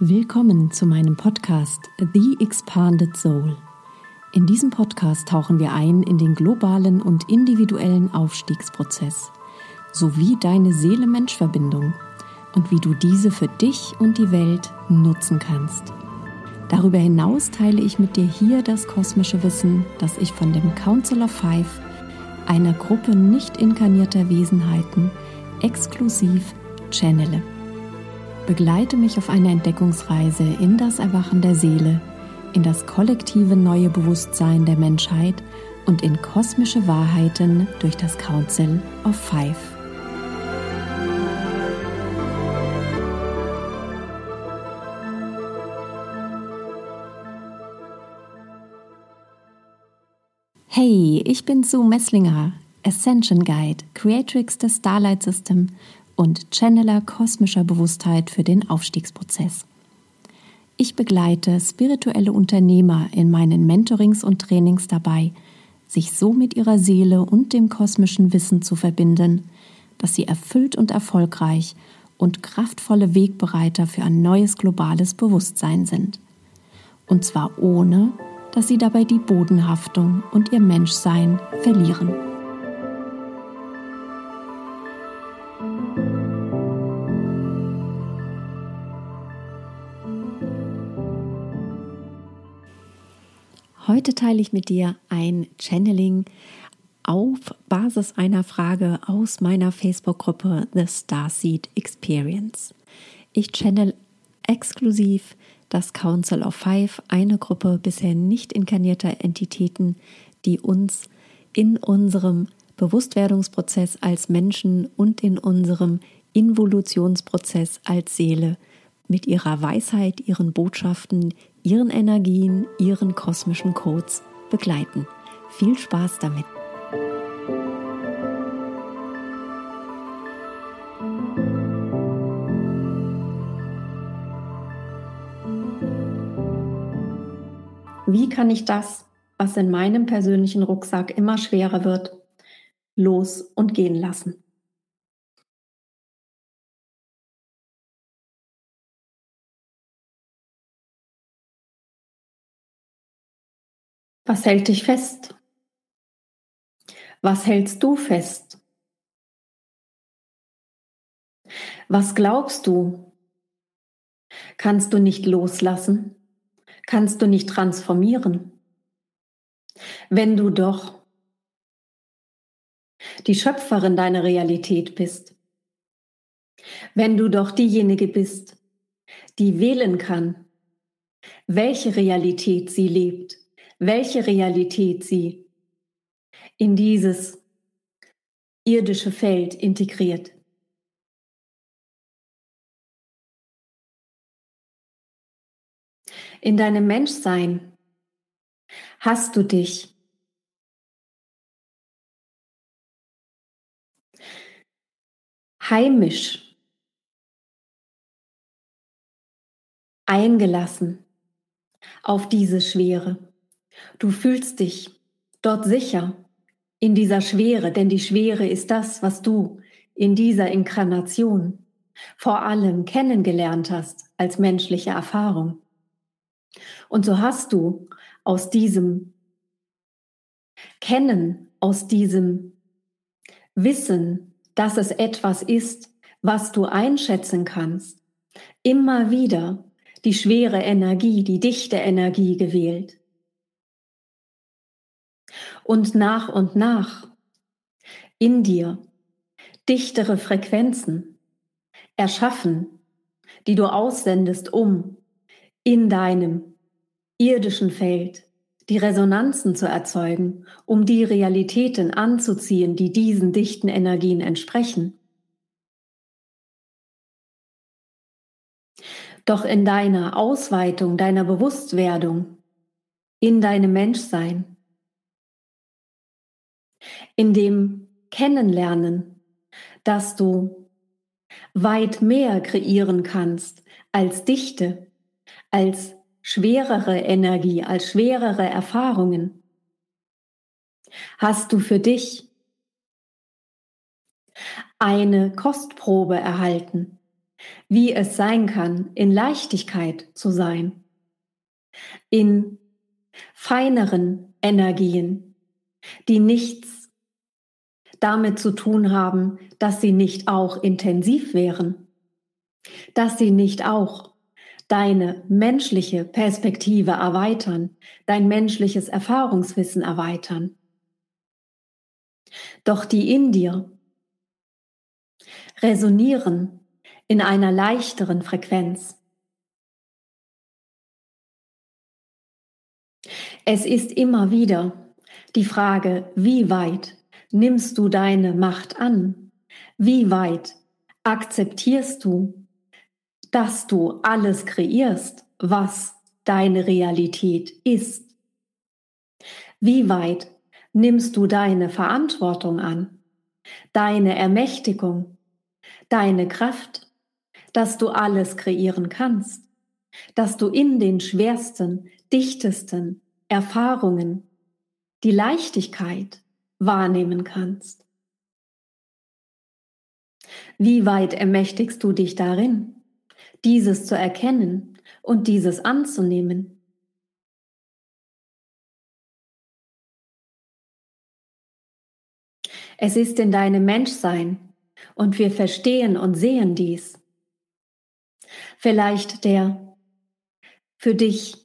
Willkommen zu meinem Podcast The Expanded Soul. In diesem Podcast tauchen wir ein in den globalen und individuellen Aufstiegsprozess sowie deine Seele-Mensch-Verbindung und wie du diese für dich und die Welt nutzen kannst. Darüber hinaus teile ich mit dir hier das kosmische Wissen, das ich von dem Council of Five, einer Gruppe nicht inkarnierter Wesenheiten, exklusiv channele. Begleite mich auf eine Entdeckungsreise in das Erwachen der Seele, in das kollektive neue Bewusstsein der Menschheit und in kosmische Wahrheiten durch das Council of Five. Hey, ich bin Sue Messlinger, Ascension Guide, Creatrix des Starlight System und Channeler kosmischer Bewusstheit für den Aufstiegsprozess. Ich begleite spirituelle Unternehmer in meinen Mentorings und Trainings dabei, sich so mit ihrer Seele und dem kosmischen Wissen zu verbinden, dass sie erfüllt und erfolgreich und kraftvolle Wegbereiter für ein neues globales Bewusstsein sind. Und zwar ohne, dass sie dabei die Bodenhaftung und ihr Menschsein verlieren. Heute teile ich mit dir ein Channeling auf Basis einer Frage aus meiner Facebook-Gruppe The Starseed Experience. Ich channel exklusiv das Council of Five, eine Gruppe bisher nicht inkarnierter Entitäten, die uns in unserem Bewusstwerdungsprozess als Menschen und in unserem Involutionsprozess als Seele mit ihrer Weisheit, ihren Botschaften, ihren Energien, ihren kosmischen Codes begleiten. Viel Spaß damit! Wie kann ich das, was in meinem persönlichen Rucksack immer schwerer wird, los und gehen lassen? Was hält dich fest? Was hältst du fest? Was glaubst du? Kannst du nicht loslassen? Kannst du nicht transformieren? Wenn du doch die Schöpferin deiner Realität bist, wenn du doch diejenige bist, die wählen kann, welche Realität sie lebt, welche Realität sie in dieses irdische Feld integriert. In deinem Menschsein hast du dich heimisch eingelassen auf diese Schwere. Du fühlst dich dort sicher in dieser Schwere, denn die Schwere ist das, was du in dieser Inkarnation vor allem kennengelernt hast als menschliche Erfahrung. Und so hast du aus diesem Kennen, aus diesem Wissen, dass es etwas ist, was du einschätzen kannst, immer wieder die schwere Energie, die dichte Energie gewählt und nach und nach in dir dichtere Frequenzen erschaffen, die du aussendest, um in deinem irdischen Feld die Resonanzen zu erzeugen, um die Realitäten anzuziehen, die diesen dichten Energien entsprechen. Doch in deiner Ausweitung, deiner Bewusstwerdung, in deinem Menschsein, in dem Kennenlernen, dass du weit mehr kreieren kannst als Dichte, als schwerere Energie, als schwerere Erfahrungen. Hast du für dich eine Kostprobe erhalten wie es sein kann, in Leichtigkeit zu sein, in feineren Energien, die nichts damit zu tun haben, dass sie nicht auch intensiv wären, dass sie nicht auch deine menschliche Perspektive erweitern, dein menschliches Erfahrungswissen erweitern. Doch die in dir resonieren in einer leichteren Frequenz. Es ist immer wieder die Frage, wie weit nimmst du deine Macht an? Wie weit akzeptierst du, dass du alles kreierst, was deine Realität ist? Wie weit nimmst du deine Verantwortung an, deine Ermächtigung, deine Kraft, dass du alles kreieren kannst, dass du in den schwersten, dichtesten Erfahrungen die Leichtigkeit wahrnehmen kannst. Wie weit ermächtigst du dich darin, dieses zu erkennen und dieses anzunehmen? Es ist in deinem Menschsein und wir verstehen und sehen dies. Vielleicht der für dich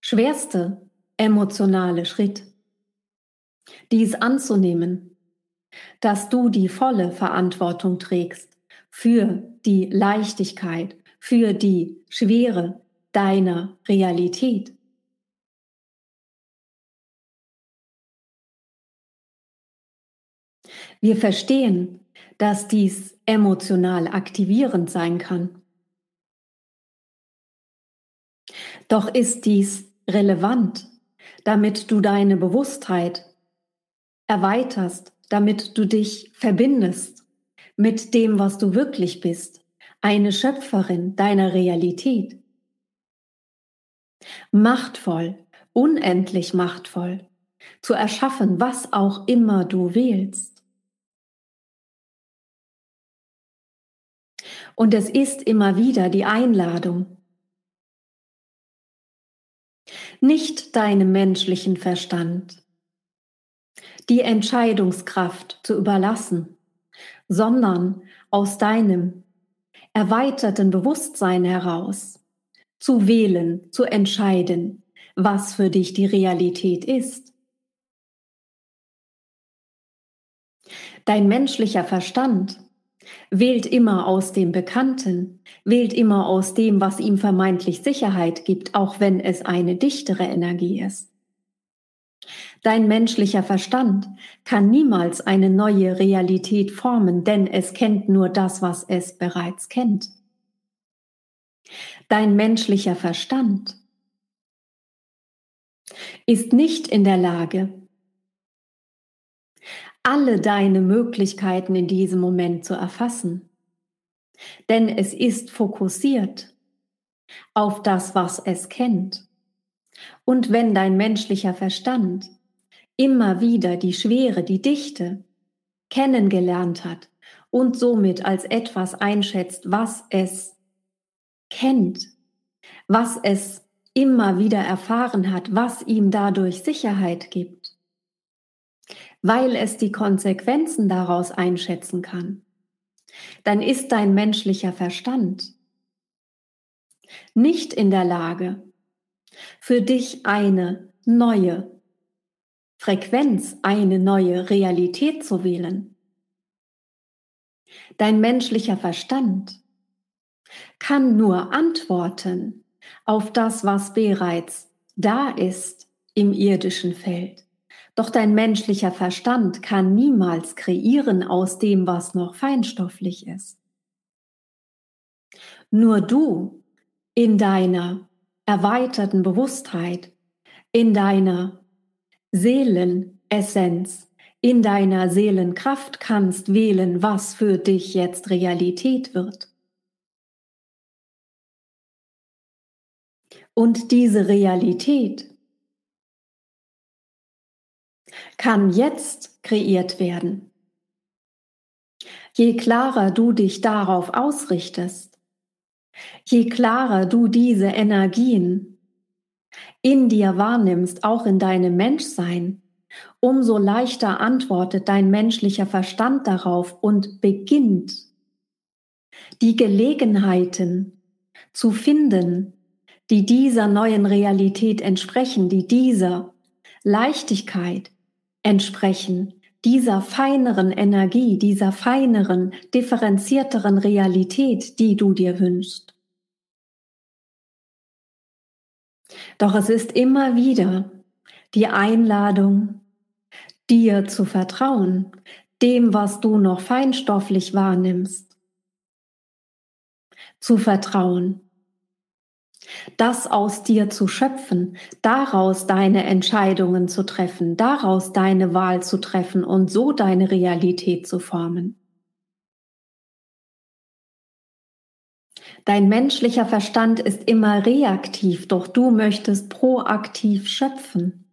schwerste emotionale Schritt, dies anzunehmen, dass du die volle Verantwortung trägst für die Leichtigkeit, für die Schwere deiner Realität. Wir verstehen, dass dies emotional aktivierend sein kann. Doch ist dies relevant, damit du deine Bewusstheit erweiterst, damit du dich verbindest mit dem, was du wirklich bist, eine Schöpferin deiner Realität. Machtvoll, unendlich machtvoll, zu erschaffen, was auch immer du wählst. Und es ist immer wieder die Einladung, nicht deinem menschlichen Verstand die Entscheidungskraft zu überlassen, sondern aus deinem erweiterten Bewusstsein heraus zu wählen, zu entscheiden, was für dich die Realität ist. Dein menschlicher Verstand wählt immer aus dem Bekannten, wählt immer aus dem, was ihm vermeintlich Sicherheit gibt, auch wenn es eine dichtere Energie ist. Dein menschlicher Verstand kann niemals eine neue Realität formen, denn es kennt nur das, was es bereits kennt. Dein menschlicher Verstand ist nicht in der Lage, alle deine Möglichkeiten in diesem Moment zu erfassen. Denn es ist fokussiert auf das, was es kennt. Und wenn dein menschlicher Verstand immer wieder die Schwere, die Dichte kennengelernt hat und somit als etwas einschätzt, was es kennt, was es immer wieder erfahren hat, was ihm dadurch Sicherheit gibt, weil es die Konsequenzen daraus einschätzen kann, dann ist dein menschlicher Verstand nicht in der Lage, für dich eine neue Frequenz, eine neue Realität zu wählen. Dein menschlicher Verstand kann nur antworten auf das, was bereits da ist im irdischen Feld. Doch dein menschlicher Verstand kann niemals kreieren aus dem, was noch feinstofflich ist. Nur du in deiner erweiterten Bewusstheit, in deiner Seelenessenz, in deiner Seelenkraft kannst wählen, was für dich jetzt Realität wird. Und diese Realität kann jetzt kreiert werden. Je klarer du dich darauf ausrichtest, Je klarer du diese Energien in dir wahrnimmst, auch in deinem Menschsein, umso leichter antwortet dein menschlicher Verstand darauf und beginnt die Gelegenheiten zu finden, die dieser neuen Realität entsprechen, die dieser Leichtigkeit entsprechen, dieser feineren Energie, dieser feineren, differenzierteren Realität, die du dir wünschst. Doch es ist immer wieder die Einladung, dir zu vertrauen, dem, was du noch feinstofflich wahrnimmst, zu vertrauen, das aus dir zu schöpfen, daraus deine Entscheidungen zu treffen, daraus deine Wahl zu treffen und so deine Realität zu formen. Dein menschlicher Verstand ist immer reaktiv, doch du möchtest proaktiv schöpfen.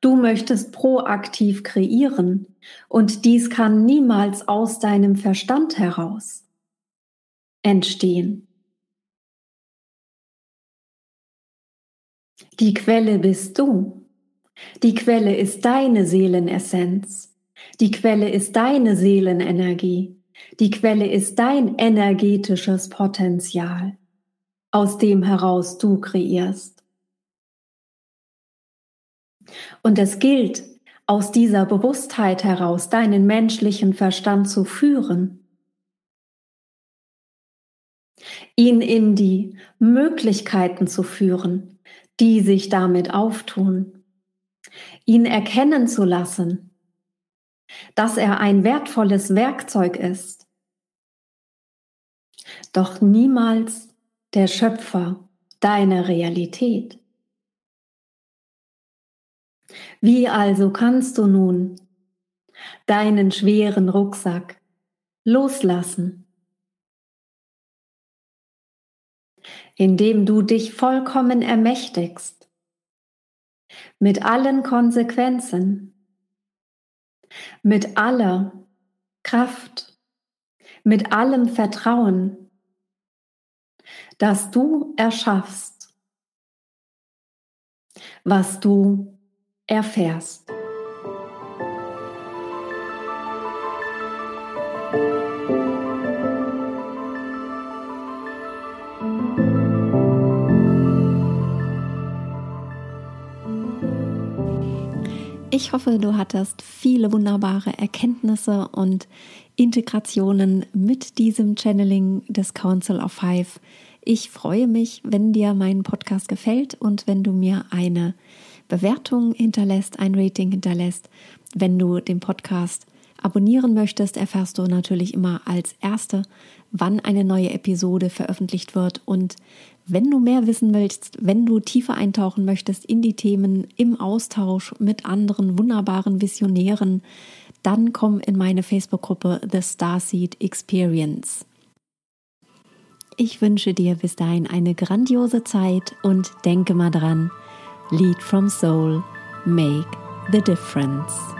Du möchtest proaktiv kreieren und dies kann niemals aus deinem Verstand heraus entstehen. Die Quelle bist du. Die Quelle ist deine Seelenessenz. Die Quelle ist deine Seelenenergie. Die Quelle ist dein energetisches Potenzial, aus dem heraus du kreierst. Und es gilt, aus dieser Bewusstheit heraus deinen menschlichen Verstand zu führen, ihn in die Möglichkeiten zu führen, die sich damit auftun, ihn erkennen zu lassen, dass er ein wertvolles Werkzeug ist, doch niemals der Schöpfer deiner Realität. Wie also kannst du nun deinen schweren Rucksack loslassen? indem du dich vollkommen ermächtigst, mit allen Konsequenzen, mit aller Kraft, mit allem Vertrauen, dass du erschaffst, was du erfährst. Ich hoffe, du hattest viele wunderbare Erkenntnisse und Integrationen mit diesem Channeling des Council of Five. Ich freue mich, wenn dir mein Podcast gefällt und wenn du mir eine Bewertung hinterlässt, ein Rating hinterlässt. Wenn du den Podcast abonnieren möchtest, erfährst du natürlich immer als Erste, wann eine neue Episode veröffentlicht wird. Und wenn du mehr wissen willst, wenn du tiefer eintauchen möchtest in die Themen im Austausch mit anderen wunderbaren Visionären, dann komm in meine Facebook-Gruppe The Starseed Experience. Ich wünsche dir bis dahin eine grandiose Zeit und denke mal dran, Lead from Soul, make the difference.